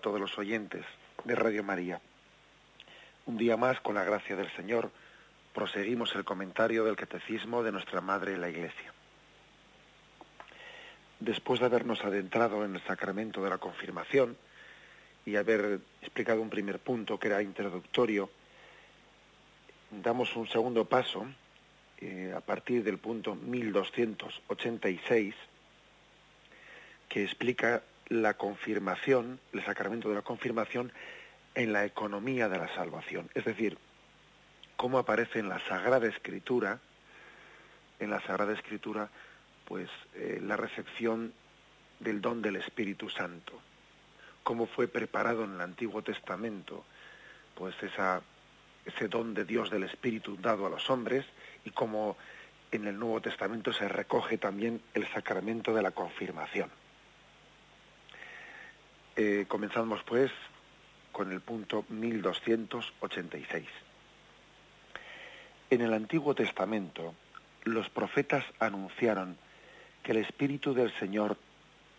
Todos los oyentes de Radio María. Un día más, con la gracia del Señor, proseguimos el comentario del Catecismo de nuestra Madre la Iglesia. Después de habernos adentrado en el sacramento de la confirmación y haber explicado un primer punto que era introductorio, damos un segundo paso eh, a partir del punto 1286 que explica la confirmación, el sacramento de la confirmación en la economía de la salvación. Es decir, cómo aparece en la Sagrada Escritura, en la Sagrada Escritura, pues eh, la recepción del don del Espíritu Santo, cómo fue preparado en el Antiguo Testamento, pues ese don de Dios del Espíritu dado a los hombres y cómo en el Nuevo Testamento se recoge también el sacramento de la confirmación. Eh, comenzamos pues con el punto 1286. En el Antiguo Testamento, los profetas anunciaron que el Espíritu del Señor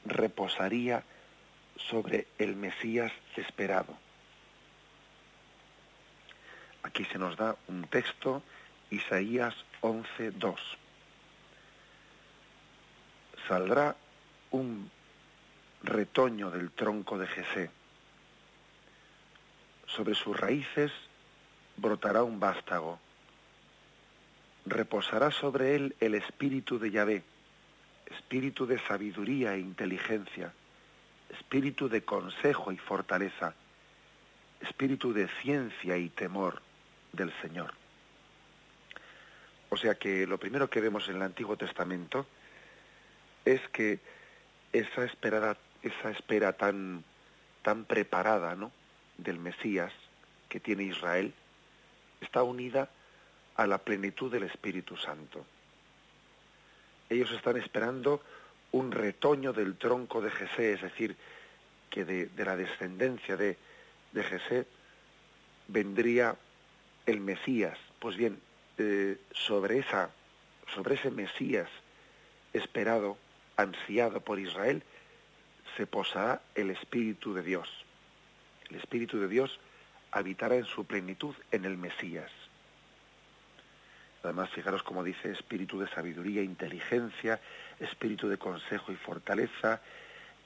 reposaría sobre el Mesías esperado. Aquí se nos da un texto, Isaías 11.2. Saldrá un retoño del tronco de Jesé. Sobre sus raíces brotará un vástago. Reposará sobre él el espíritu de Yahvé, espíritu de sabiduría e inteligencia, espíritu de consejo y fortaleza, espíritu de ciencia y temor del Señor. O sea que lo primero que vemos en el Antiguo Testamento es que esa esperada esa espera tan, tan preparada ¿no? del Mesías que tiene Israel está unida a la plenitud del Espíritu Santo. Ellos están esperando un retoño del tronco de Jesé, es decir, que de, la descendencia de, de Jesé vendría el Mesías. Pues bien, eh, sobre, esa, sobre ese Mesías esperado, ansiado por Israel, se posará el Espíritu de Dios. El Espíritu de Dios habitará en su plenitud en el Mesías. Además, fijaros como dice, espíritu de sabiduría, inteligencia, espíritu de consejo y fortaleza,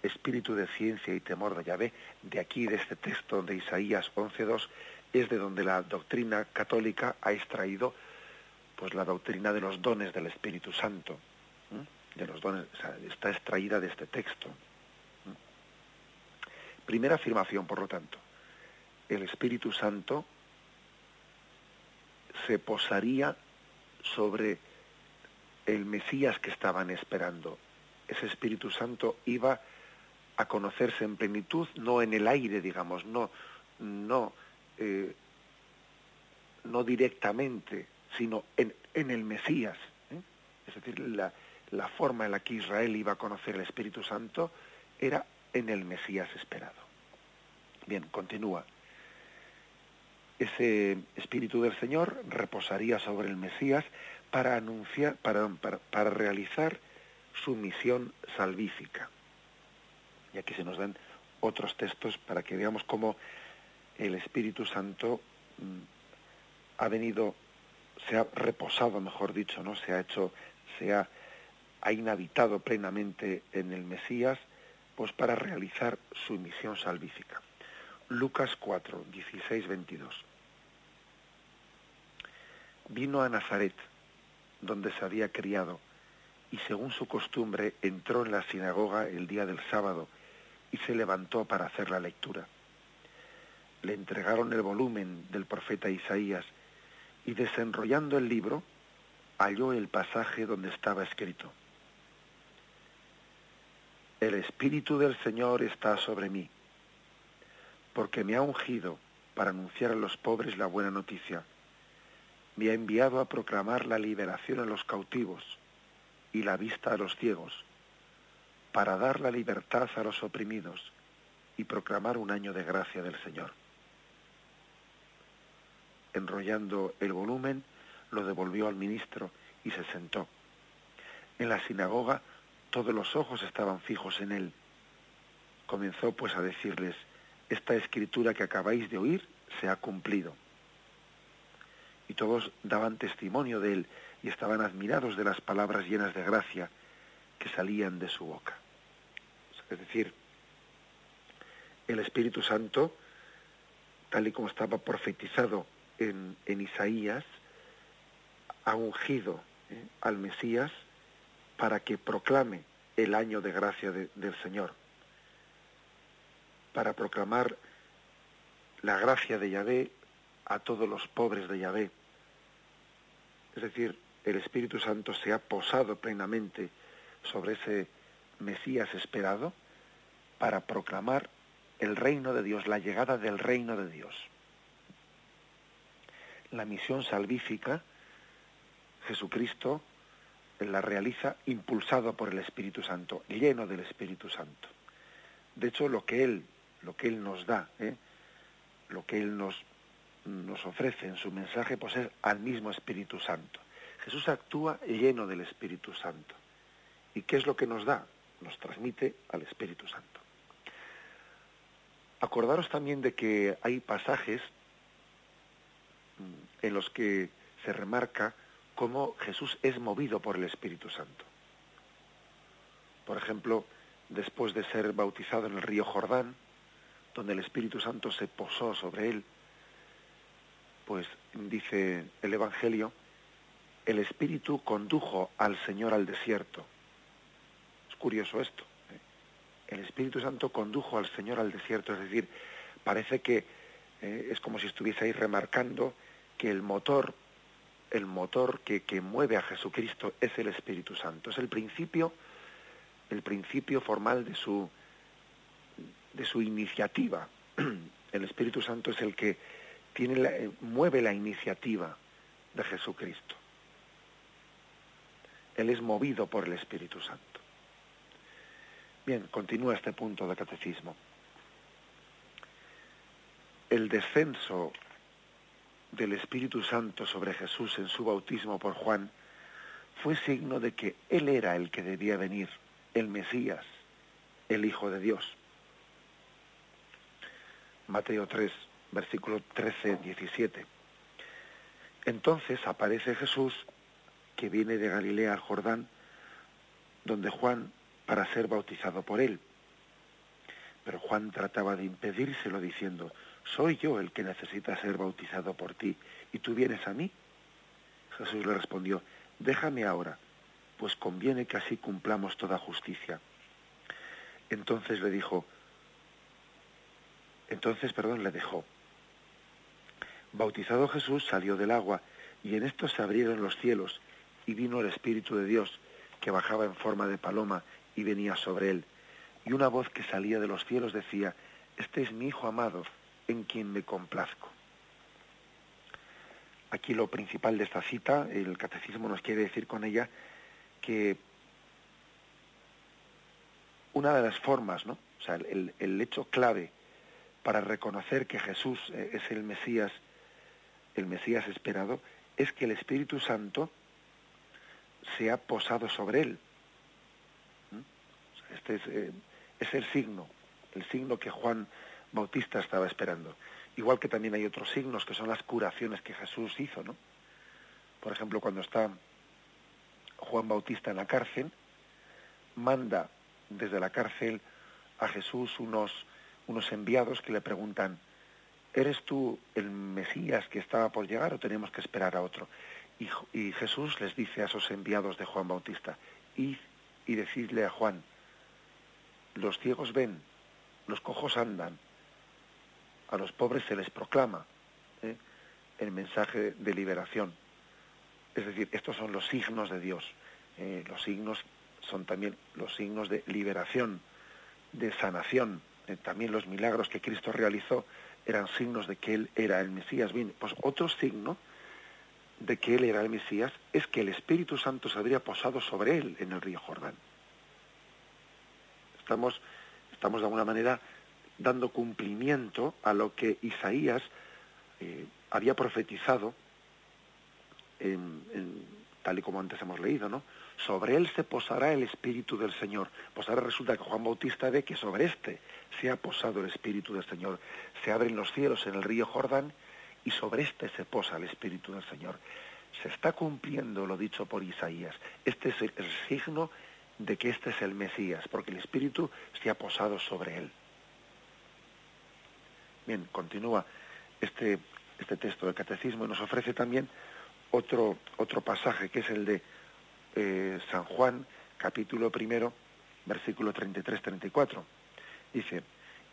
espíritu de ciencia y temor de Yahvé. De aquí, de este texto de Isaías 11.2, es de donde la doctrina católica ha extraído pues la doctrina de los dones del Espíritu Santo. De los dones, está extraída de este texto. Primera afirmación, por lo tanto, el Espíritu Santo se posaría sobre el Mesías que estaban esperando. Ese Espíritu Santo iba a conocerse en plenitud, no en el aire, digamos, no, no, eh, no directamente, sino en, en el Mesías. ¿eh? Es decir, la, la forma en la que Israel iba a conocer el Espíritu Santo era en el Mesías esperado. Bien, continúa. Ese Espíritu del Señor reposaría sobre el Mesías para anunciar, para, para, realizar su misión salvífica. Y aquí se nos dan otros textos para que veamos cómo el Espíritu Santo mm, ha venido, se ha reposado, mejor dicho, ¿no? Se ha hecho, se ha, ha inhabitado plenamente en el Mesías pues para realizar su misión salvífica. Lucas 4, 16, 22. Vino a Nazaret, donde se había criado, y según su costumbre entró en la sinagoga el día del sábado y se levantó para hacer la lectura. le entregaron el volumen del profeta Isaías y desenrollando el libro halló el pasaje donde estaba escrito. El Espíritu del Señor está sobre mí, porque me ha ungido para anunciar a los pobres la buena noticia. Me ha enviado a proclamar la liberación a los cautivos y la vista a los ciegos, para dar la libertad a los oprimidos y proclamar un año de gracia del Señor. Enrollando el volumen, lo devolvió al ministro y se sentó. En la sinagoga todos los ojos estaban fijos en él. Comenzó pues a decirles, esta escritura que acabáis de oír se ha cumplido. Y todos daban testimonio de él y estaban admirados de las palabras llenas de gracia que salían de su boca. Es decir, el Espíritu Santo, tal y como estaba profetizado en, Isaías, ha ungido eh, al Mesías para que proclame el año de gracia del Señor, para proclamar la gracia de Yahvé a todos los pobres de Yahvé. Es decir, el Espíritu Santo se ha posado plenamente sobre ese Mesías esperado para proclamar el reino de Dios, la llegada del reino de Dios. La misión salvífica, Jesucristo la realiza impulsado por el Espíritu Santo, lleno del Espíritu Santo. De hecho, lo que Él, lo que Él nos da, ¿eh? lo que Él nos, nos ofrece en su mensaje, pues es al mismo Espíritu Santo. Jesús actúa lleno del Espíritu Santo. ¿Y qué es lo que nos da? Nos transmite al Espíritu Santo. Acordaros también de que hay pasajes mm, en los que se remarca cómo Jesús es movido por el Espíritu Santo. Por ejemplo, después de ser bautizado en el río Jordán, donde el Espíritu Santo se posó sobre él, pues dice el Evangelio, el Espíritu condujo al Señor al desierto. Es curioso esto. ¿eh? El Espíritu Santo condujo al Señor al desierto, es decir, parece que eh, es como si estuviese ahí remarcando que el motor el motor que, mueve a Jesucristo es el Espíritu Santo. Es el principio, el principio formal de su, de su iniciativa. El Espíritu Santo es el que tiene mueve la iniciativa de Jesucristo. Él es movido por el Espíritu Santo. Bien, continúa este punto de catecismo. El descenso del Espíritu Santo sobre Jesús en su bautismo por Juan fue signo de que Él era el que debía venir, el Mesías, el Hijo de Dios. Mateo 3, versículo 13, 17. Entonces aparece Jesús que viene de Galilea al Jordán, donde Juan para ser bautizado por él. Pero Juan trataba de impedírselo diciendo, soy yo el que necesita ser bautizado por ti, y tú vienes a mí. Jesús le respondió, déjame ahora, pues conviene que así cumplamos toda justicia. Entonces le dijo, entonces, perdón, le dejó. Bautizado Jesús salió del agua, y en esto se abrieron los cielos, y vino el Espíritu de Dios, que bajaba en forma de paloma, y venía sobre él. Y una voz que salía de los cielos decía, Este es mi Hijo amado, en quien me complazco. Aquí lo principal de esta cita, el catecismo nos quiere decir con ella que una de las formas, ¿no? O sea, el, hecho clave para reconocer que Jesús eh, es el Mesías, el Mesías esperado, es que el Espíritu Santo se ha posado sobre él. ¿Mm? Este es, eh, es el signo, el signo que Juan Bautista estaba esperando. Igual que también hay otros signos que son las curaciones que Jesús hizo, ¿no? Por ejemplo, cuando está Juan Bautista en la cárcel, manda desde la cárcel a Jesús unos, unos enviados que le preguntan, ¿eres tú el Mesías que estaba por llegar o tenemos que esperar a otro? Y, y Jesús les dice a esos enviados de Juan Bautista, id y decidle a Juan, los ciegos ven, los cojos andan, a los pobres se les proclama ¿eh? el mensaje de liberación. Es decir, estos son los signos de Dios. Eh, los signos son también los signos de liberación, de sanación. Eh, también los milagros que Cristo realizó eran signos de que Él era el Mesías. Bien, pues otro signo de que Él era el Mesías es que el Espíritu Santo se habría posado sobre Él en el río Jordán. Estamos, estamos de alguna manera dando cumplimiento a lo que Isaías eh, había profetizado, tal y como antes hemos leído, ¿no? Sobre él se posará el Espíritu del Señor. Pues ahora resulta que Juan Bautista ve que sobre este se ha posado el Espíritu del Señor. Se abren los cielos en el río Jordán y sobre este se posa el Espíritu del Señor. Se está cumpliendo lo dicho por Isaías. Este es el signo de que este es el Mesías, porque el Espíritu se ha posado sobre él. Bien, continúa este, este texto del catecismo y nos ofrece también otro, otro pasaje, que es el de eh, San Juan, capítulo primero, versículo 33-34. Dice,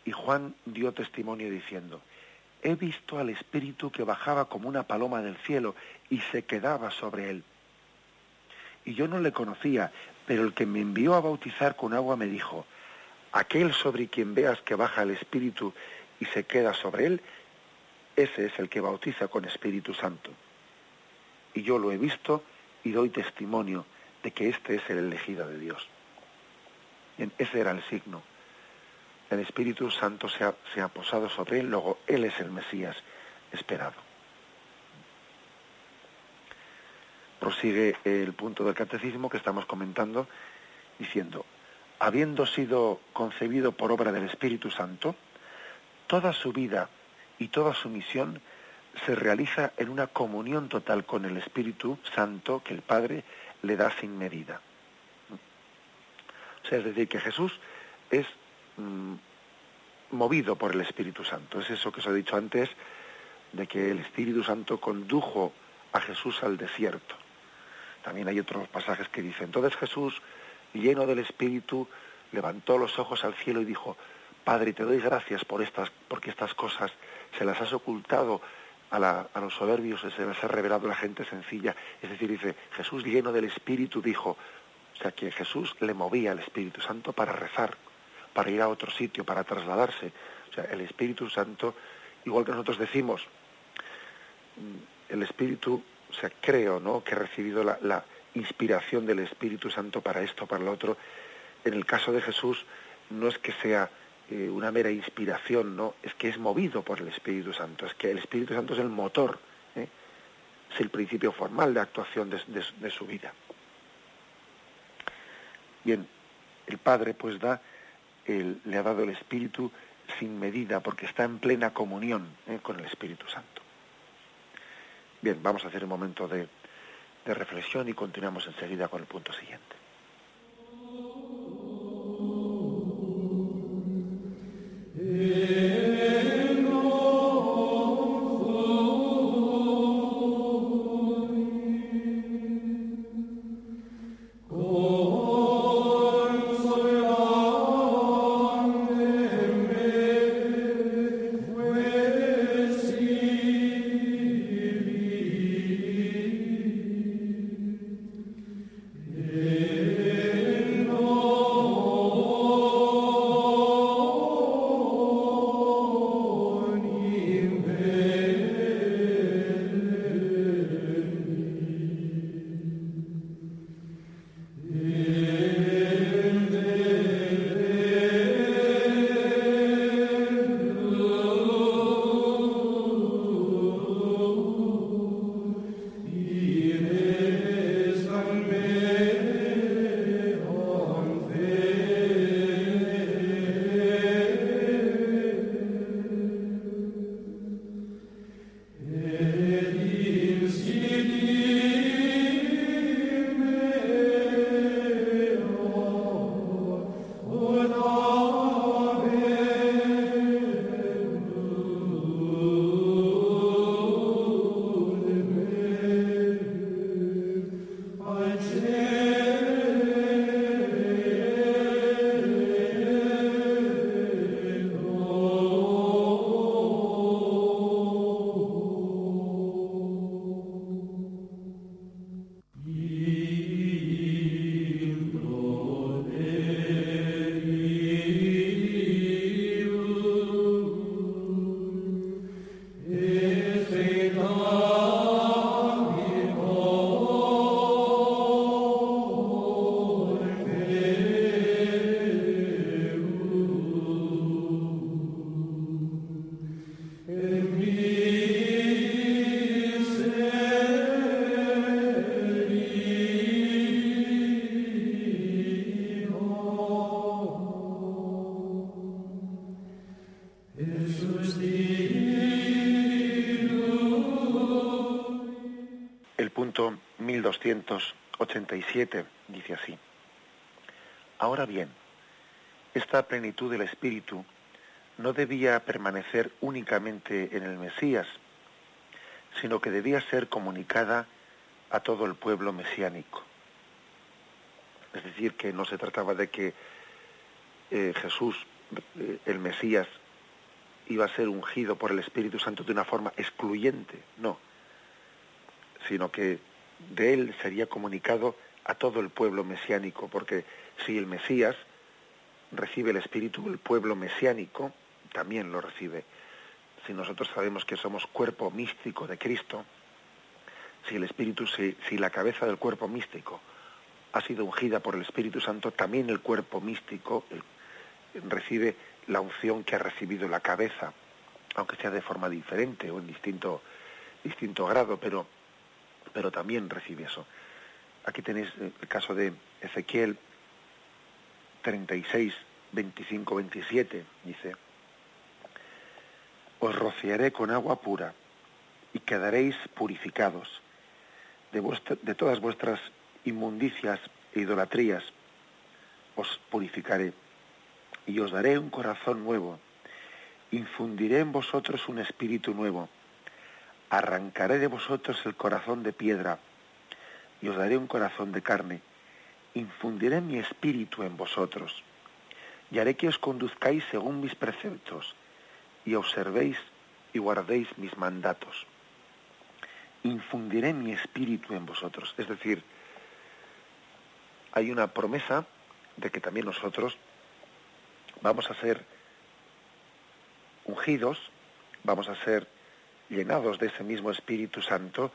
y Juan dio testimonio diciendo, he visto al Espíritu que bajaba como una paloma del cielo y se quedaba sobre él. Y yo no le conocía, pero el que me envió a bautizar con agua me dijo, aquel sobre quien veas que baja el Espíritu y se queda sobre él, ese es el que bautiza con Espíritu Santo. Y yo lo he visto y doy testimonio de que este es el elegido de Dios. ese era el signo. El Espíritu Santo se ha, se ha posado sobre él, luego él es el Mesías esperado. Prosigue el punto del catecismo que estamos comentando diciendo, habiendo sido concebido por obra del Espíritu Santo, toda su vida y toda su misión se realiza en una comunión total con el Espíritu Santo que el Padre le da sin medida. O sea, es decir, que Jesús es mm, movido por el Espíritu Santo. Es eso que os he dicho antes, de que el Espíritu Santo condujo a Jesús al desierto. También hay otros pasajes que dicen, entonces Jesús, lleno del Espíritu, levantó los ojos al cielo y dijo, Padre, te doy gracias por estas, porque estas cosas se las has ocultado a, los soberbios, se las has revelado a la gente sencilla. Es decir, dice, Jesús lleno del Espíritu dijo, o sea, que Jesús le movía al Espíritu Santo para rezar, para ir a otro sitio, para trasladarse. O sea, el Espíritu Santo, igual que nosotros decimos, el Espíritu, o sea, creo, ¿no?, que he recibido la, la inspiración del Espíritu Santo para esto, para lo otro. En el caso de Jesús, no es que sea eh, una mera inspiración, ¿no? Es que es movido por el Espíritu Santo, es que el Espíritu Santo es el motor, ¿eh? es el principio formal de actuación de, su vida. Bien, el Padre pues da, le ha dado el Espíritu sin medida porque está en plena comunión ¿eh? con el Espíritu Santo. Bien, vamos a hacer un momento de reflexión y continuamos enseguida con el punto siguiente. Amen. 1287 dice así. Ahora bien, esta plenitud del Espíritu no debía permanecer únicamente en el Mesías, sino que debía ser comunicada a todo el pueblo mesiánico. Es decir, que no se trataba de que eh, Jesús, eh, el Mesías, iba a ser ungido por el Espíritu Santo de una forma excluyente, no, sino que de él sería comunicado a todo el pueblo mesiánico, porque si el Mesías recibe el Espíritu, el pueblo mesiánico también lo recibe. Si nosotros sabemos que somos cuerpo místico de Cristo, si el Espíritu, si, si la cabeza del cuerpo místico ha sido ungida por el Espíritu Santo, también el cuerpo místico recibe la unción que ha recibido la cabeza, aunque sea de forma diferente o en distinto, distinto grado, pero, pero también recibe eso. Aquí tenéis el caso de Ezequiel 36, 25, 27, dice, os rociaré con agua pura y quedaréis purificados de, de todas vuestras inmundicias e idolatrías, os purificaré y os daré un corazón nuevo, infundiré en vosotros un espíritu nuevo, arrancaré de vosotros el corazón de piedra y os daré un corazón de carne, infundiré mi espíritu en vosotros y haré que os conduzcáis según mis preceptos y observéis y guardéis mis mandatos. Infundiré mi espíritu en vosotros. Es decir, hay una promesa de que también nosotros vamos a ser ungidos, vamos a ser llenados de ese mismo Espíritu Santo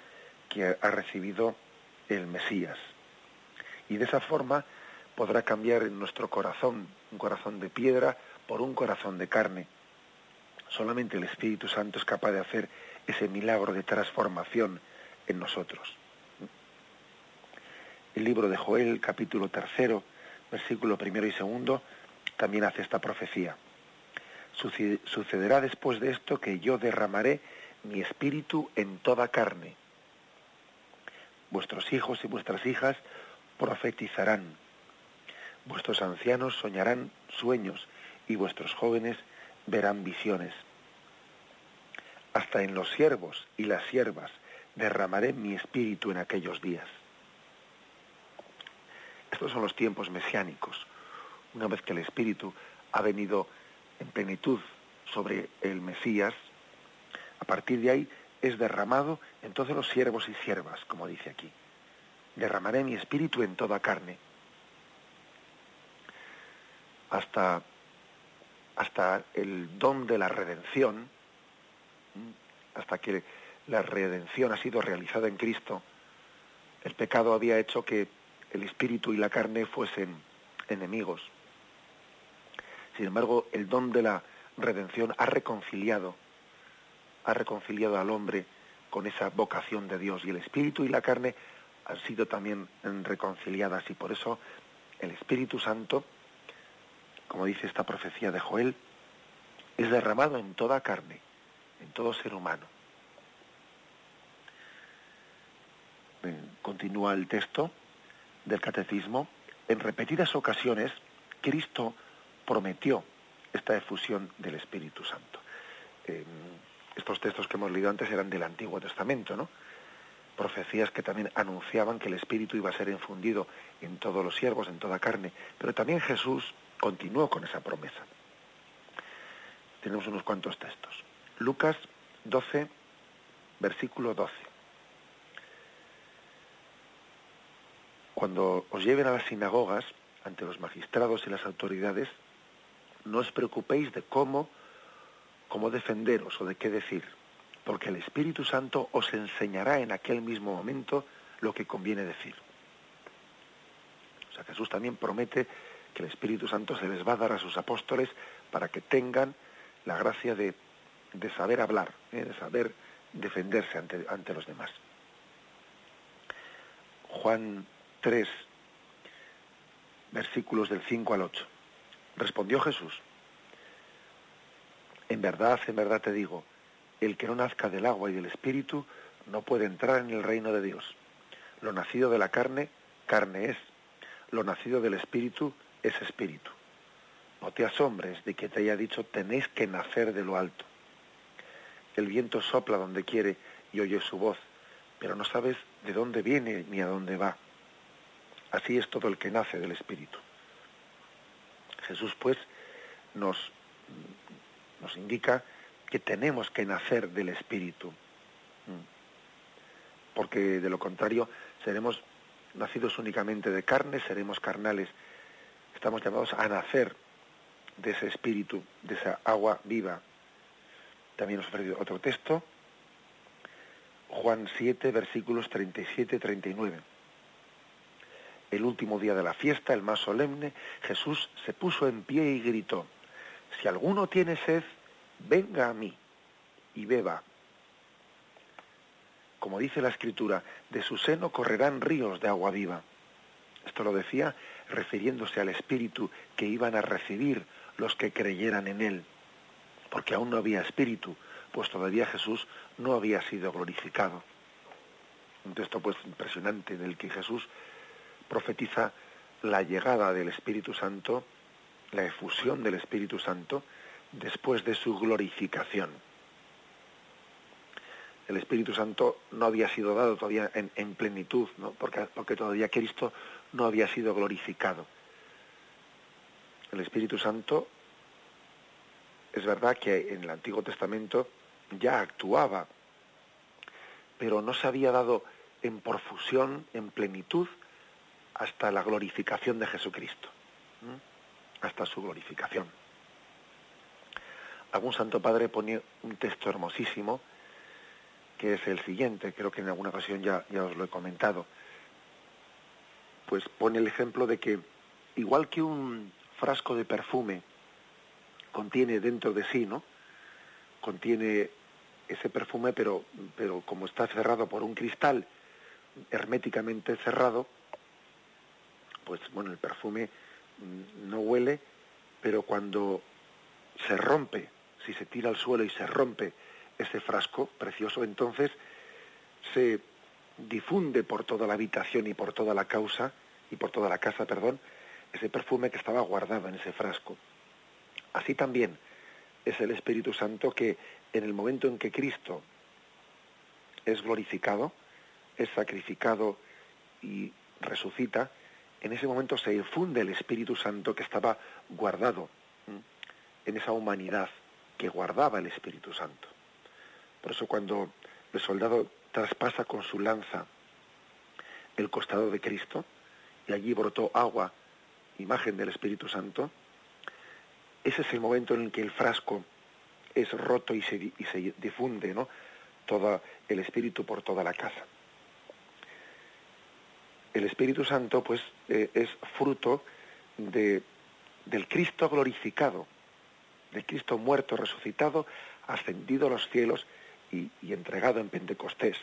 que ha recibido el Mesías. Y de esa forma podrá cambiar en nuestro corazón, un corazón de piedra, por un corazón de carne. Solamente el Espíritu Santo es capaz de hacer ese milagro de transformación en nosotros. El libro de Joel, capítulo tercero, versículo primero y segundo, también hace esta profecía. Sucederá después de esto que yo derramaré mi espíritu en toda carne. Vuestros hijos y vuestras hijas profetizarán. Vuestros ancianos soñarán sueños y vuestros jóvenes verán visiones. Hasta en los siervos y las siervas derramaré mi espíritu en aquellos días. Estos son los tiempos mesiánicos, una vez que el Espíritu ha venido en plenitud sobre el Mesías, a partir de ahí es derramado en todos los siervos y siervas, como dice aquí. Derramaré mi espíritu en toda carne. Hasta, hasta el don de la redención, hasta que la redención ha sido realizada en Cristo, el pecado había hecho que el espíritu y la carne fuesen enemigos. Sin embargo, el don de la redención ha reconciliado, ha reconciliado al hombre con esa vocación de Dios y el espíritu y la carne han sido también reconciliadas y por eso el Espíritu Santo, como dice esta profecía de Joel, es derramado en toda carne, en todo ser humano. Continúa el texto del catecismo. En repetidas ocasiones, Cristo prometió esta efusión del Espíritu Santo. Estos textos que hemos leído antes eran del Antiguo Testamento, ¿no? Profecías que también anunciaban que el Espíritu iba a ser infundido en todos los siervos, en toda carne. Pero también Jesús continuó con esa promesa. Tenemos unos cuantos textos. Lucas 12, versículo 12. Cuando os lleven a las sinagogas, ante los magistrados y las autoridades, no os preocupéis de cómo, cómo defenderos o de qué decir, porque el Espíritu Santo os enseñará en aquel mismo momento lo que conviene decir. O sea, Jesús también promete que el Espíritu Santo se les va a dar a sus apóstoles para que tengan la gracia de, saber hablar, ¿eh? de saber defenderse ante, ante los demás. Juan 3, versículos del 5 al 8. Respondió Jesús, en verdad, en verdad te digo, el que no nazca del agua y del espíritu no puede entrar en el reino de Dios. Lo nacido de la carne, carne es. Lo nacido del espíritu es espíritu. No te asombres de que te haya dicho tenéis que nacer de lo alto. El viento sopla donde quiere y oye su voz, pero no sabes de dónde viene ni a dónde va. Así es todo el que nace del espíritu. Jesús pues nos, nos indica que tenemos que nacer del espíritu, porque de lo contrario seremos nacidos únicamente de carne, seremos carnales. Estamos llamados a nacer de ese espíritu, de esa agua viva. También nos ofrece otro texto, Juan 7, versículos 37-39. El último día de la fiesta, el más solemne, Jesús se puso en pie y gritó, si alguno tiene sed, venga a mí y beba. Como dice la escritura, de su seno correrán ríos de agua viva. Esto lo decía refiriéndose al Espíritu que iban a recibir los que creyeran en Él, porque aún no había Espíritu, pues todavía Jesús no había sido glorificado. Un texto pues impresionante en el que Jesús profetiza la llegada del Espíritu Santo, la efusión del Espíritu Santo después de su glorificación. El Espíritu Santo no había sido dado todavía en, plenitud, ¿no? porque, porque todavía Cristo no había sido glorificado. El Espíritu Santo es verdad que en el Antiguo Testamento ya actuaba, pero no se había dado en profusión, en plenitud, hasta la glorificación de Jesucristo, hasta su glorificación. Algún Santo Padre pone un texto hermosísimo, que es el siguiente, creo que en alguna ocasión ya, ya os lo he comentado, pues pone el ejemplo de que igual que un frasco de perfume contiene dentro de sí, ¿no? Contiene ese perfume, pero, pero como está cerrado por un cristal herméticamente cerrado, pues bueno, el perfume no huele, pero cuando se rompe, si se tira al suelo y se rompe ese frasco precioso, entonces se difunde por toda la habitación y por toda la causa y por toda la casa, perdón, ese perfume que estaba guardado en ese frasco. Así también es el Espíritu Santo que en el momento en que Cristo es glorificado, es sacrificado y resucita, en ese momento se infunde el Espíritu Santo que estaba guardado en esa humanidad que guardaba el Espíritu Santo. Por eso cuando el soldado traspasa con su lanza el costado de Cristo y allí brotó agua, imagen del Espíritu Santo, ese es el momento en el que el frasco es roto y se, difunde todo el Espíritu por toda la casa. El Espíritu Santo, pues, eh, es fruto de, del Cristo glorificado, del Cristo muerto, resucitado, ascendido a los cielos y, entregado en Pentecostés.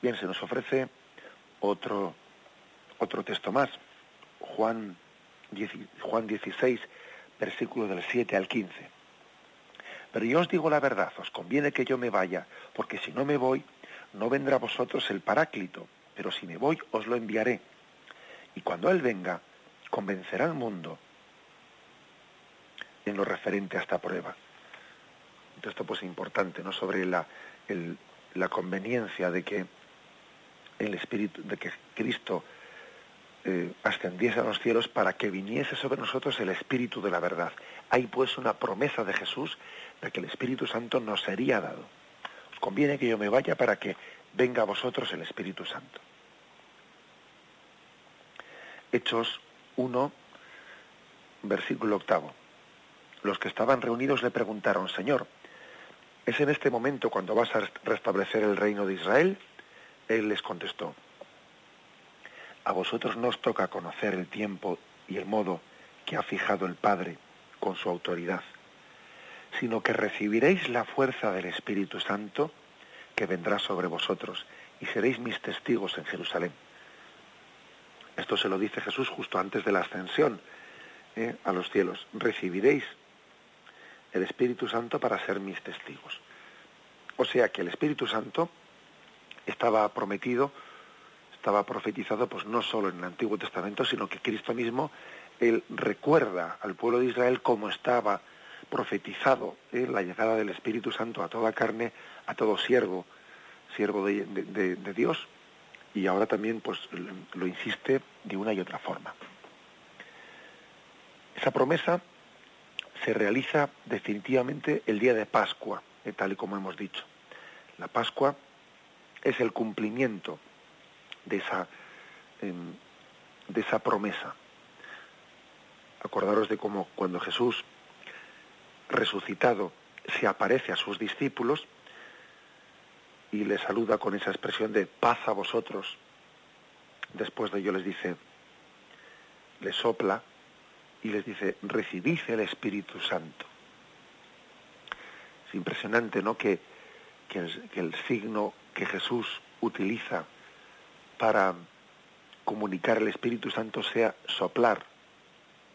Bien, se nos ofrece otro, otro texto más, Juan, Juan 16, versículo del 7 al 15. Pero yo os digo la verdad, os conviene que yo me vaya, porque si no me voy, no vendrá a vosotros el Paráclito, pero si me voy, os lo enviaré. Y cuando Él venga, convencerá al mundo en lo referente a esta prueba. Esto pues es importante, ¿no? Sobre la, la conveniencia de que el Espíritu, de que Cristo eh, ascendiese a los cielos para que viniese sobre nosotros el Espíritu de la verdad. Hay pues una promesa de Jesús de que el Espíritu Santo nos sería dado. Os conviene que yo me vaya para que venga a vosotros el Espíritu Santo. Hechos 1, versículo octavo. Los que estaban reunidos le preguntaron, Señor, ¿es en este momento cuando vas a restablecer el reino de Israel? Él les contestó, a vosotros no os toca conocer el tiempo y el modo que ha fijado el Padre con su autoridad, sino que recibiréis la fuerza del Espíritu Santo que vendrá sobre vosotros y seréis mis testigos en Jerusalén. Esto se lo dice Jesús justo antes de la ascensión ¿eh? a los cielos. Recibiréis el Espíritu Santo para ser mis testigos. O sea que el Espíritu Santo estaba prometido, estaba profetizado, pues no solo en el Antiguo Testamento, sino que Cristo mismo, él recuerda al pueblo de Israel cómo estaba profetizado ¿eh? la llegada del Espíritu Santo a toda carne, a todo siervo, siervo de, Dios, y ahora también pues lo insiste de una y otra forma. Esa promesa se realiza definitivamente el día de Pascua, eh, tal y como hemos dicho. La Pascua es el cumplimiento de esa, em, de esa promesa. Acordaros de cómo cuando Jesús resucitado se aparece a sus discípulos y les saluda con esa expresión de paz a vosotros. Después de ello les dice, les sopla y les dice, recibid el Espíritu Santo. Es impresionante, ¿no? Que, el, signo que Jesús utiliza para comunicar el Espíritu Santo sea soplar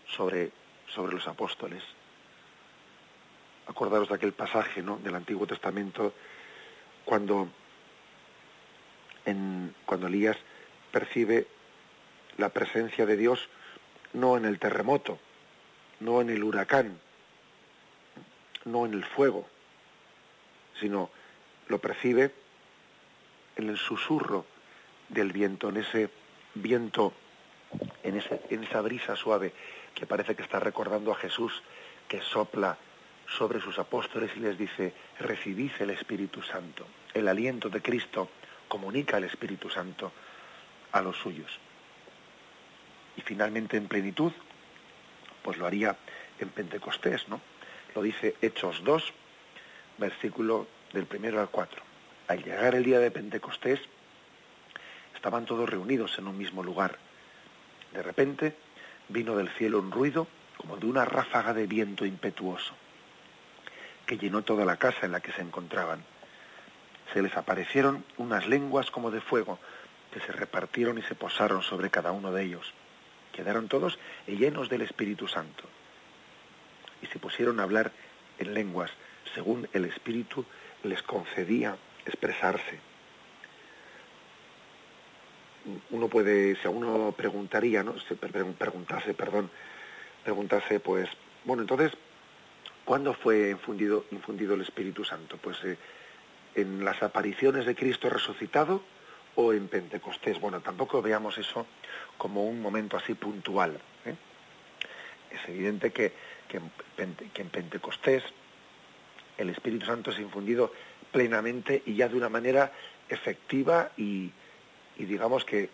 sobre, sobre los apóstoles. Acordaros de aquel pasaje ¿no? del Antiguo Testamento cuando, cuando Elías percibe la presencia de Dios no en el terremoto, no en el huracán, no en el fuego, sino lo percibe en el susurro del viento, en ese viento, en esa brisa suave que parece que está recordando a Jesús que sopla sobre sus apóstoles y les dice, recibid el Espíritu Santo. El aliento de Cristo comunica el Espíritu Santo a los suyos y finalmente en plenitud, pues lo haría en Pentecostés, ¿no? Lo dice Hechos 2, versículo del primero al 4. Al llegar el día de Pentecostés, estaban todos reunidos en un mismo lugar. De repente vino del cielo un ruido como de una ráfaga de viento impetuoso, que llenó toda la casa en la que se encontraban. Se les aparecieron unas lenguas como de fuego, que se repartieron y se posaron sobre cada uno de ellos quedaron todos llenos del Espíritu Santo y se pusieron a hablar en lenguas según el Espíritu les concedía expresarse. Uno puede, si a uno preguntaría, ¿no? Se preguntase, perdón, preguntase, pues, bueno, entonces, ¿cuándo fue infundido, el Espíritu Santo? Pues eh, en las apariciones de Cristo resucitado o en Pentecostés. Bueno, tampoco veamos eso como un momento así puntual. ¿eh? Es evidente que, en, Pentecostés el Espíritu Santo es infundido plenamente y ya de una manera efectiva y, digamos que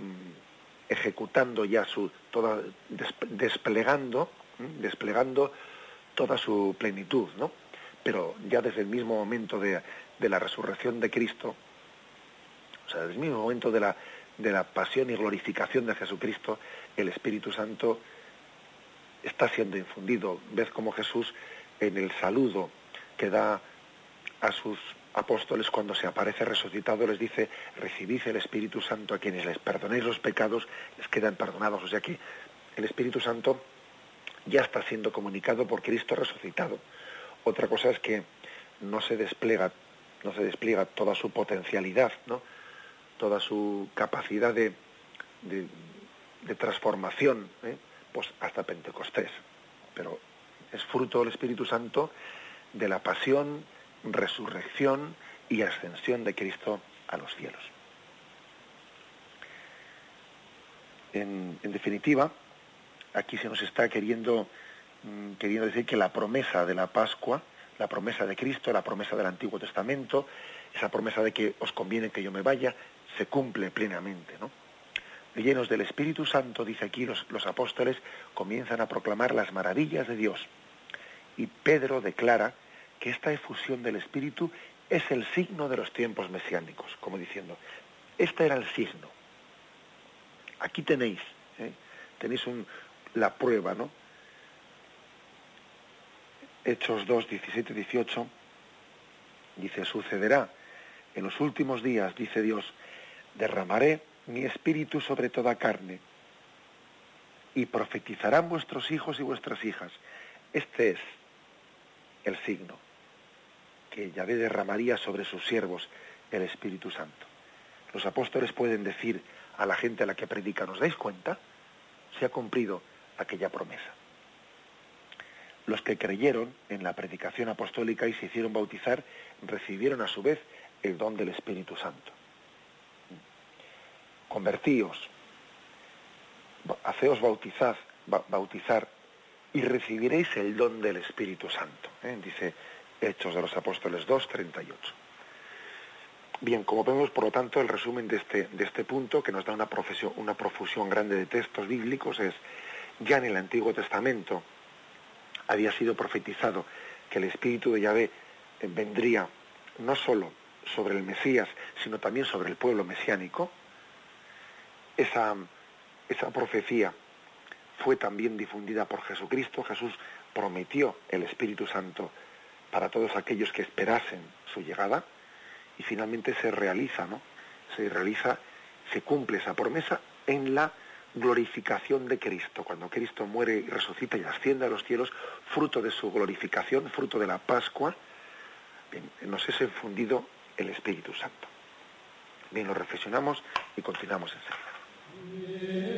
mm, ejecutando ya su toda desplegando desplegando toda su plenitud no pero ya desde el mismo momento de, de la resurrección de Cristo o sea desde el mismo momento de la de la pasión y glorificación de Jesucristo, el Espíritu Santo está siendo infundido. Ves como Jesús en el saludo que da a sus apóstoles cuando se aparece resucitado les dice, recibid el Espíritu Santo a quienes les perdonéis los pecados, les quedan perdonados. O sea que el Espíritu Santo ya está siendo comunicado por Cristo resucitado. Otra cosa es que no se despliega, no se despliega toda su potencialidad, ¿no? toda su capacidad de, de, transformación, ¿eh? pues hasta Pentecostés. Pero es fruto del Espíritu Santo de la pasión, resurrección y ascensión de Cristo a los cielos. En, en definitiva, aquí se nos está queriendo, mm, queriendo decir que la promesa de la Pascua, la promesa de Cristo, la promesa del Antiguo Testamento, esa promesa de que os conviene que yo me vaya, se cumple plenamente, ¿no? Llenos del Espíritu Santo, dice aquí, los, los apóstoles comienzan a proclamar las maravillas de Dios. Y Pedro declara que esta efusión del Espíritu es el signo de los tiempos mesiánicos, como diciendo, este era el signo. Aquí tenéis, ¿eh? tenéis un, la prueba, ¿no? Hechos 2, 17, 18, dice, sucederá en los últimos días, dice Dios, derramaré mi espíritu sobre toda carne y profetizarán vuestros hijos y vuestras hijas. Este es el signo que Yahvé derramaría sobre sus siervos el Espíritu Santo. los apóstoles pueden decir a la gente a la que predican, ¿os dais cuenta? Se ha cumplido aquella promesa. Los que creyeron en la predicación apostólica y se hicieron bautizar recibieron a su vez el don del Espíritu Santo. Convertíos, haceos bautizar y recibiréis el don del Espíritu Santo. ¿eh? Dice Hechos de los Apóstoles 2, 38. Bien, como vemos, por lo tanto, el resumen de este, de este punto, que nos da una, profesión, una profusión grande de textos bíblicos, es ya en el Antiguo Testamento había sido profetizado que el Espíritu de Yahvé eh, vendría no sólo sobre el Mesías, sino también sobre el pueblo mesiánico. Esa, esa profecía fue también difundida por Jesucristo. Jesús prometió el Espíritu Santo para todos aquellos que esperasen su llegada y finalmente se realiza, ¿no? Se realiza, se cumple esa promesa en la glorificación de Cristo, cuando Cristo muere y resucita y asciende a los cielos, fruto de su glorificación, fruto de la Pascua, nos es infundido el Espíritu Santo. Bien, lo reflexionamos y continuamos enseguida.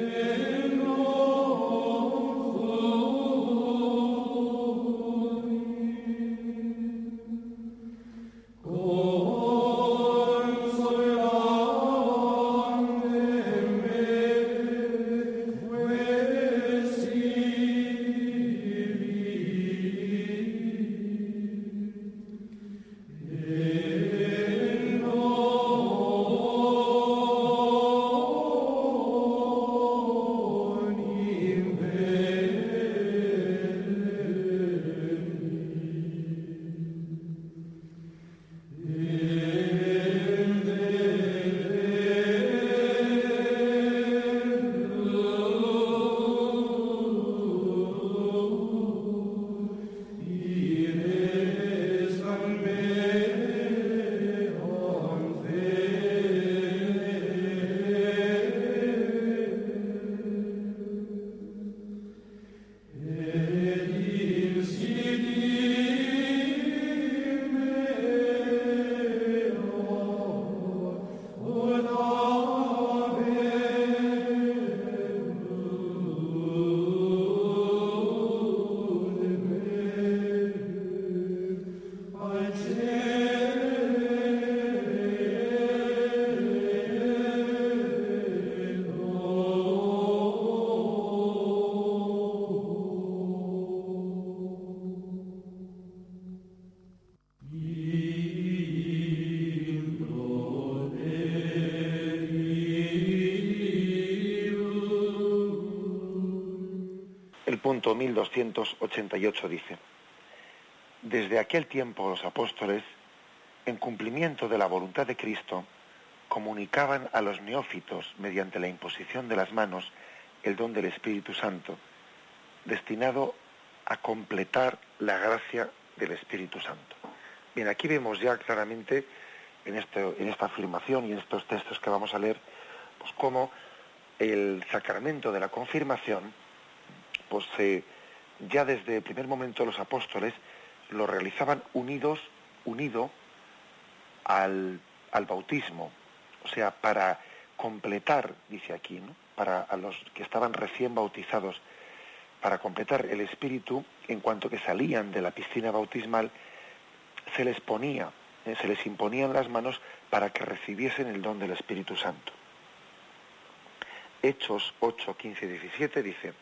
1288 dice, desde aquel tiempo los apóstoles, en cumplimiento de la voluntad de Cristo, comunicaban a los neófitos, mediante la imposición de las manos, el don del Espíritu Santo, destinado a completar la gracia del Espíritu Santo. Bien, aquí vemos ya claramente en, este, en esta afirmación y en estos textos que vamos a leer, pues cómo el sacramento de la confirmación pues ya desde el primer momento los apóstoles lo realizaban unidos, unido al, al bautismo, o sea, para completar, dice aquí, ¿no? para a los que estaban recién bautizados, para completar el espíritu, en cuanto que salían de la piscina bautismal, se les ponía, ¿eh? se les imponían las manos para que recibiesen el don del Espíritu Santo. Hechos 8, 15 y 17 dice,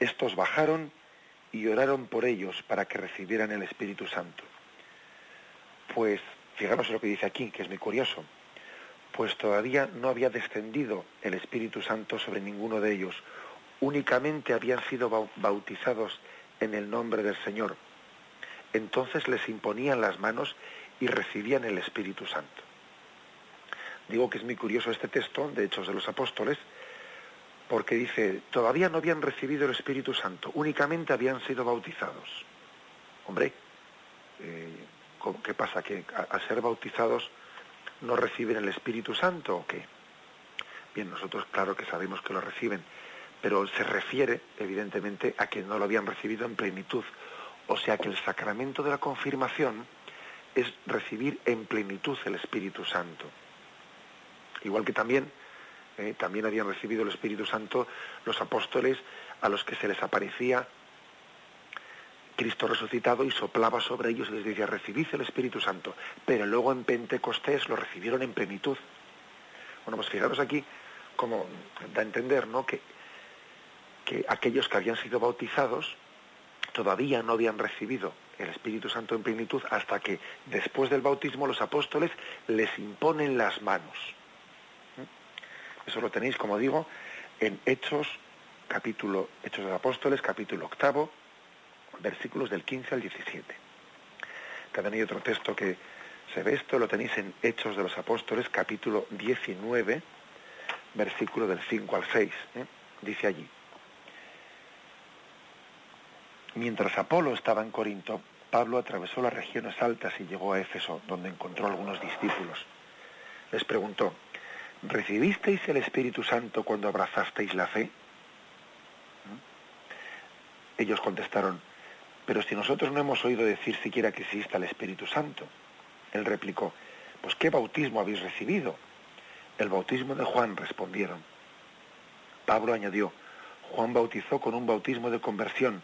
estos bajaron y oraron por ellos para que recibieran el Espíritu Santo. Pues, fijaros lo que dice aquí, que es muy curioso, pues todavía no había descendido el Espíritu Santo sobre ninguno de ellos, únicamente habían sido bautizados en el nombre del Señor. Entonces les imponían las manos y recibían el Espíritu Santo. Digo que es muy curioso este texto de Hechos de los Apóstoles, porque dice, todavía no habían recibido el Espíritu Santo, únicamente habían sido bautizados. Hombre, eh, ¿qué pasa? ¿Que al ser bautizados no reciben el Espíritu Santo o qué? Bien, nosotros claro que sabemos que lo reciben, pero se refiere evidentemente a que no lo habían recibido en plenitud. O sea que el sacramento de la confirmación es recibir en plenitud el Espíritu Santo. Igual que también, eh, también habían recibido el Espíritu Santo los apóstoles a los que se les aparecía Cristo resucitado y soplaba sobre ellos y les decía, recibid el Espíritu Santo. Pero luego en Pentecostés lo recibieron en plenitud. Bueno, pues fijaros aquí como da a entender, ¿no? Que, que aquellos que habían sido bautizados todavía no habían recibido el Espíritu Santo en plenitud hasta que después del bautismo los apóstoles les imponen las manos. Eso lo tenéis, como digo, en Hechos, capítulo, Hechos de los Apóstoles, capítulo octavo, versículos del 15 al 17. También hay otro texto que se ve esto, lo tenéis en Hechos de los Apóstoles, capítulo 19, versículo del 5 al 6. ¿eh? Dice allí, mientras Apolo estaba en Corinto, Pablo atravesó las regiones altas y llegó a Éfeso, donde encontró algunos discípulos. Les preguntó, ¿recibisteis el Espíritu Santo cuando abrazasteis la fe? ¿Mm? Ellos contestaron, pero si nosotros no hemos oído decir siquiera que exista el Espíritu Santo. Él replicó, pues ¿qué bautismo habéis recibido? El bautismo de Juan, respondieron. Pablo añadió, Juan bautizó con un bautismo de conversión,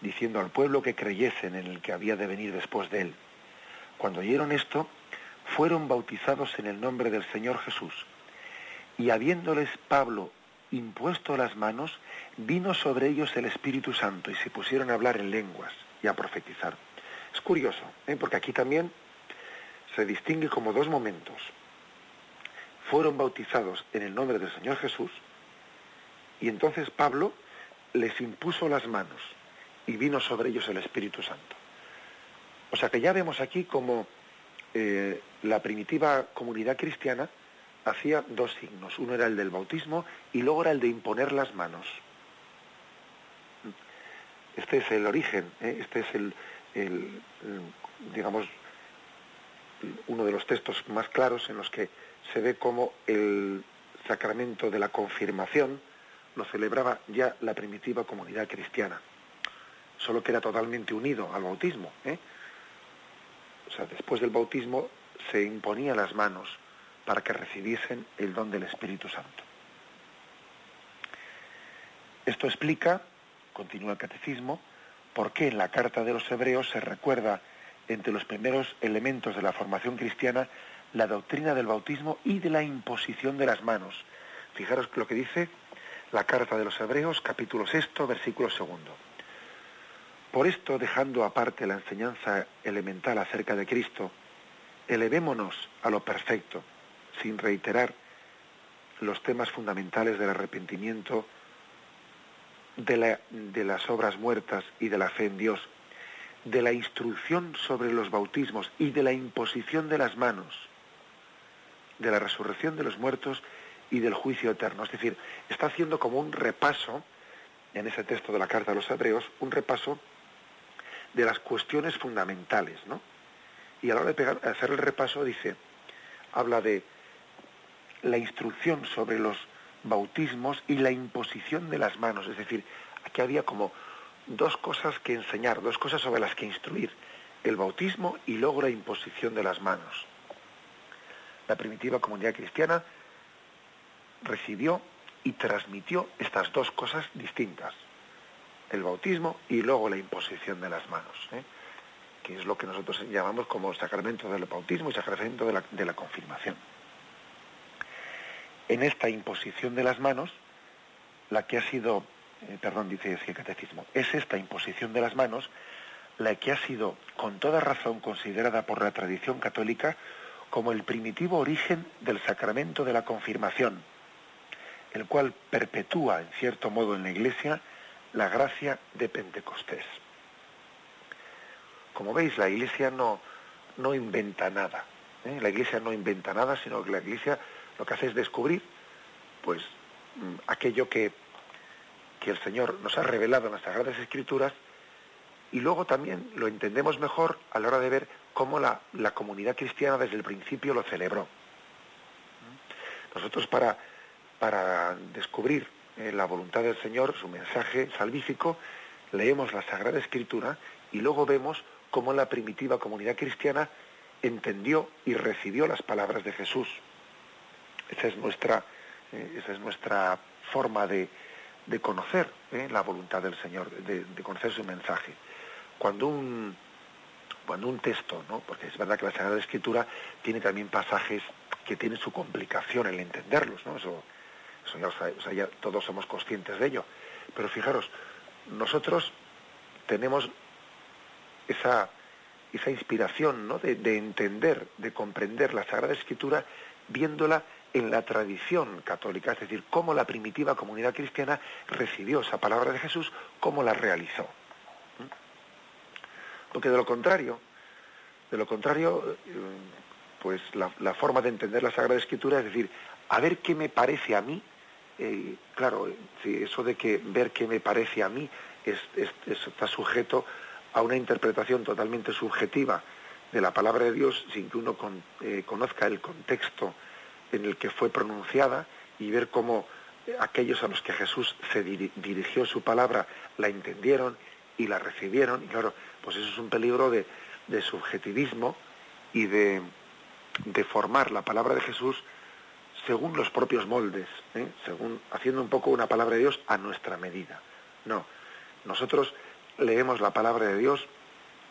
diciendo al pueblo que creyesen en el que había de venir después de él. Cuando oyeron esto, fueron bautizados en el nombre del Señor Jesús. Y habiéndoles Pablo impuesto las manos, vino sobre ellos el Espíritu Santo y se pusieron a hablar en lenguas y a profetizar. Es curioso, ¿eh? porque aquí también se distingue como dos momentos. Fueron bautizados en el nombre del Señor Jesús y entonces Pablo les impuso las manos y vino sobre ellos el Espíritu Santo. O sea que ya vemos aquí como eh, la primitiva comunidad cristiana hacía dos signos. Uno era el del bautismo y luego era el de imponer las manos. Este es el origen, ¿eh? este es el, digamos, uno de los textos más claros en los que se ve cómo el sacramento de la confirmación lo celebraba ya la primitiva comunidad cristiana, solo que era totalmente unido al bautismo. ¿eh? O sea, después del bautismo se imponía las manos para que recibiesen el don del Espíritu Santo. Esto explica, continúa el catecismo, por qué en la carta de los hebreos se recuerda entre los primeros elementos de la formación cristiana la doctrina del bautismo y de la imposición de las manos. Fijaros lo que dice la carta de los hebreos, capítulo sexto, versículo segundo. Por esto, dejando aparte la enseñanza elemental acerca de Cristo, elevémonos a lo perfecto sin reiterar los temas fundamentales del arrepentimiento, de, las obras muertas y de la fe en Dios, de la instrucción sobre los bautismos y de la imposición de las manos, de la resurrección de los muertos y del juicio eterno. Es decir, está haciendo como un repaso, en ese texto de la carta a los hebreos, un repaso de las cuestiones fundamentales, ¿no? Y a la hora de hacer el repaso dice, habla de la instrucción sobre los bautismos y la imposición de las manos. Es decir, aquí había como dos cosas que enseñar, dos cosas sobre las que instruir. El bautismo y luego la imposición de las manos. La primitiva comunidad cristiana recibió y transmitió estas dos cosas distintas. El bautismo y luego la imposición de las manos. ¿eh? que es lo que nosotros llamamos como sacramento del bautismo y sacramento de la, de la confirmación en esta imposición de las manos, la que ha sido, eh, perdón, dice el catecismo, es esta imposición de las manos la que ha sido con toda razón considerada por la tradición católica como el primitivo origen del sacramento de la confirmación, el cual perpetúa, en cierto modo, en la Iglesia la gracia de Pentecostés. Como veis, la Iglesia no, no inventa nada. ¿eh? La Iglesia no inventa nada, sino que la Iglesia lo que hace es descubrir pues mm, aquello que, que el Señor nos ha revelado en las Sagradas Escrituras y luego también lo entendemos mejor a la hora de ver cómo la, la comunidad cristiana desde el principio lo celebró. Nosotros para, para descubrir eh, la voluntad del Señor, su mensaje salvífico, leemos la Sagrada Escritura y luego vemos cómo la primitiva comunidad cristiana entendió y recibió las palabras de Jesús Esa es nuestra, eh, esa es nuestra forma de, de conocer eh, la voluntad del Señor, de, conocer su mensaje. Cuando un, cuando un texto, ¿no? porque es verdad que la Sagrada Escritura tiene también pasajes que tienen su complicación en entenderlos, ¿no? eso, eso ya, todos somos conscientes de ello. Pero fijaros, nosotros tenemos esa, esa inspiración ¿no? de, entender, de comprender la Sagrada Escritura viéndola en la tradición católica, es decir, cómo la primitiva comunidad cristiana recibió esa palabra de Jesús, cómo la realizó. ¿Mm? Porque de lo contrario, de lo contrario, eh, pues la, forma de entender la Sagrada Escritura es decir, a ver qué me parece a mí, eh, claro, eso de que ver qué me parece a mí está sujeto a una interpretación totalmente subjetiva de la palabra de Dios sin que uno eh, conozca el contexto en el que fue pronunciada y ver cómo aquellos a los que Jesús se dirigió su palabra la entendieron y la recibieron. Y claro, pues eso es un peligro de, subjetivismo y de, de, formar la palabra de Jesús según los propios moldes, ¿eh? según haciendo un poco una palabra de Dios a nuestra medida. No, nosotros leemos la palabra de Dios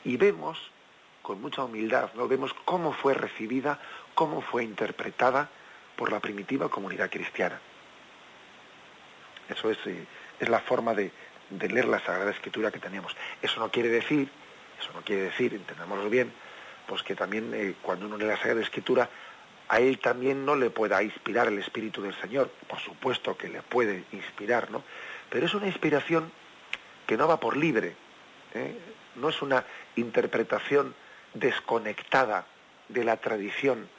y vemos con mucha humildad, ¿no? vemos cómo fue recibida, cómo fue interpretada por la primitiva comunidad cristiana. Eso es, eh, es la forma de, leer la Sagrada Escritura que tenemos. Eso no quiere decir, eso no quiere decir, entendámoslo bien, pues que también eh, cuando uno lee la Sagrada Escritura, a él también no le pueda inspirar el Espíritu del Señor. Por supuesto que le puede inspirar, ¿no? Pero es una inspiración que no va por libre, ¿eh? no es una interpretación desconectada de la tradición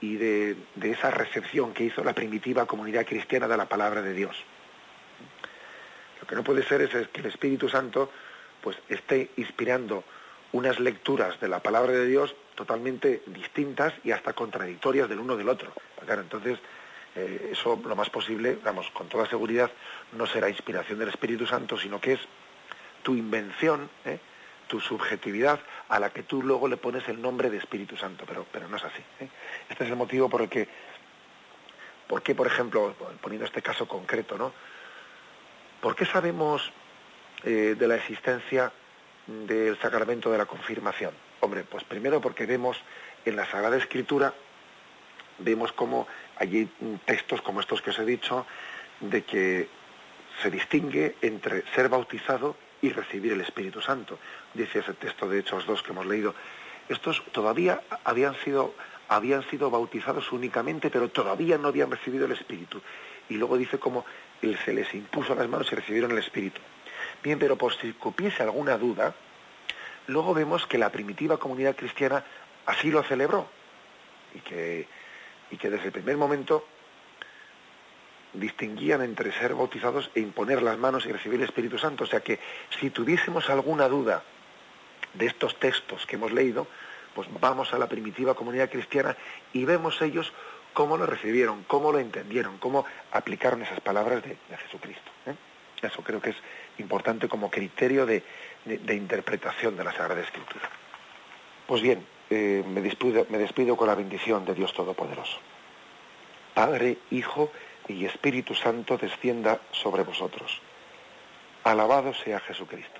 y de, esa recepción que hizo la primitiva comunidad cristiana de la palabra de Dios. Lo que no puede ser es, que el Espíritu Santo pues esté inspirando unas lecturas de la palabra de Dios totalmente distintas y hasta contradictorias del uno del otro. Claro, entonces eh, eso lo más posible, vamos, con toda seguridad, no será inspiración del Espíritu Santo, sino que es tu invención, ¿eh? Tu subjetividad a la que tú luego le pones el nombre de Espíritu Santo, pero, pero no es así. ¿eh? Este es el motivo por el que, ¿por qué, por ejemplo, poniendo este caso concreto, ¿no? ¿Por qué sabemos eh, de la existencia del sacramento de la confirmación? Hombre, pues primero porque vemos en la Sagrada Escritura, vemos como hay textos como estos que os he dicho, de que se distingue entre ser bautizado y recibir el Espíritu Santo. Dice ese texto de Hechos 2 que hemos leído. Estos todavía habían sido, habían sido bautizados únicamente, pero todavía no habían recibido el Espíritu. Y luego dice cómo se les impuso las manos y recibieron el Espíritu. Bien, pero por si cupiese alguna duda, luego vemos que la primitiva comunidad cristiana así lo celebró y que, y que desde el primer momento distinguían entre ser bautizados e imponer las manos y recibir el Espíritu Santo. O sea que si tuviésemos alguna duda de estos textos que hemos leído, pues vamos a la primitiva comunidad cristiana y vemos ellos cómo lo recibieron, cómo lo entendieron, cómo aplicaron esas palabras de, Jesucristo. ¿eh? Eso creo que es importante como criterio de, interpretación de la Sagrada Escritura. Pues bien, eh, me, despido, me despido con la bendición de Dios Todopoderoso. Padre, Hijo y Espíritu Santo descienda sobre vosotros. Alabado sea Jesucristo.